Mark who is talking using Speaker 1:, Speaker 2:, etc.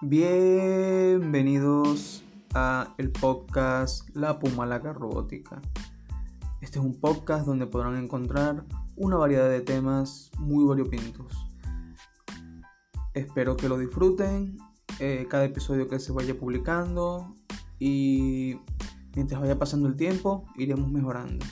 Speaker 1: Bienvenidos a el podcast La Pumalaca Robótica. Este es un podcast donde podrán encontrar una variedad de temas muy variopintos. Espero que lo disfruten eh, cada episodio que se vaya publicando y mientras vaya pasando el tiempo iremos mejorando.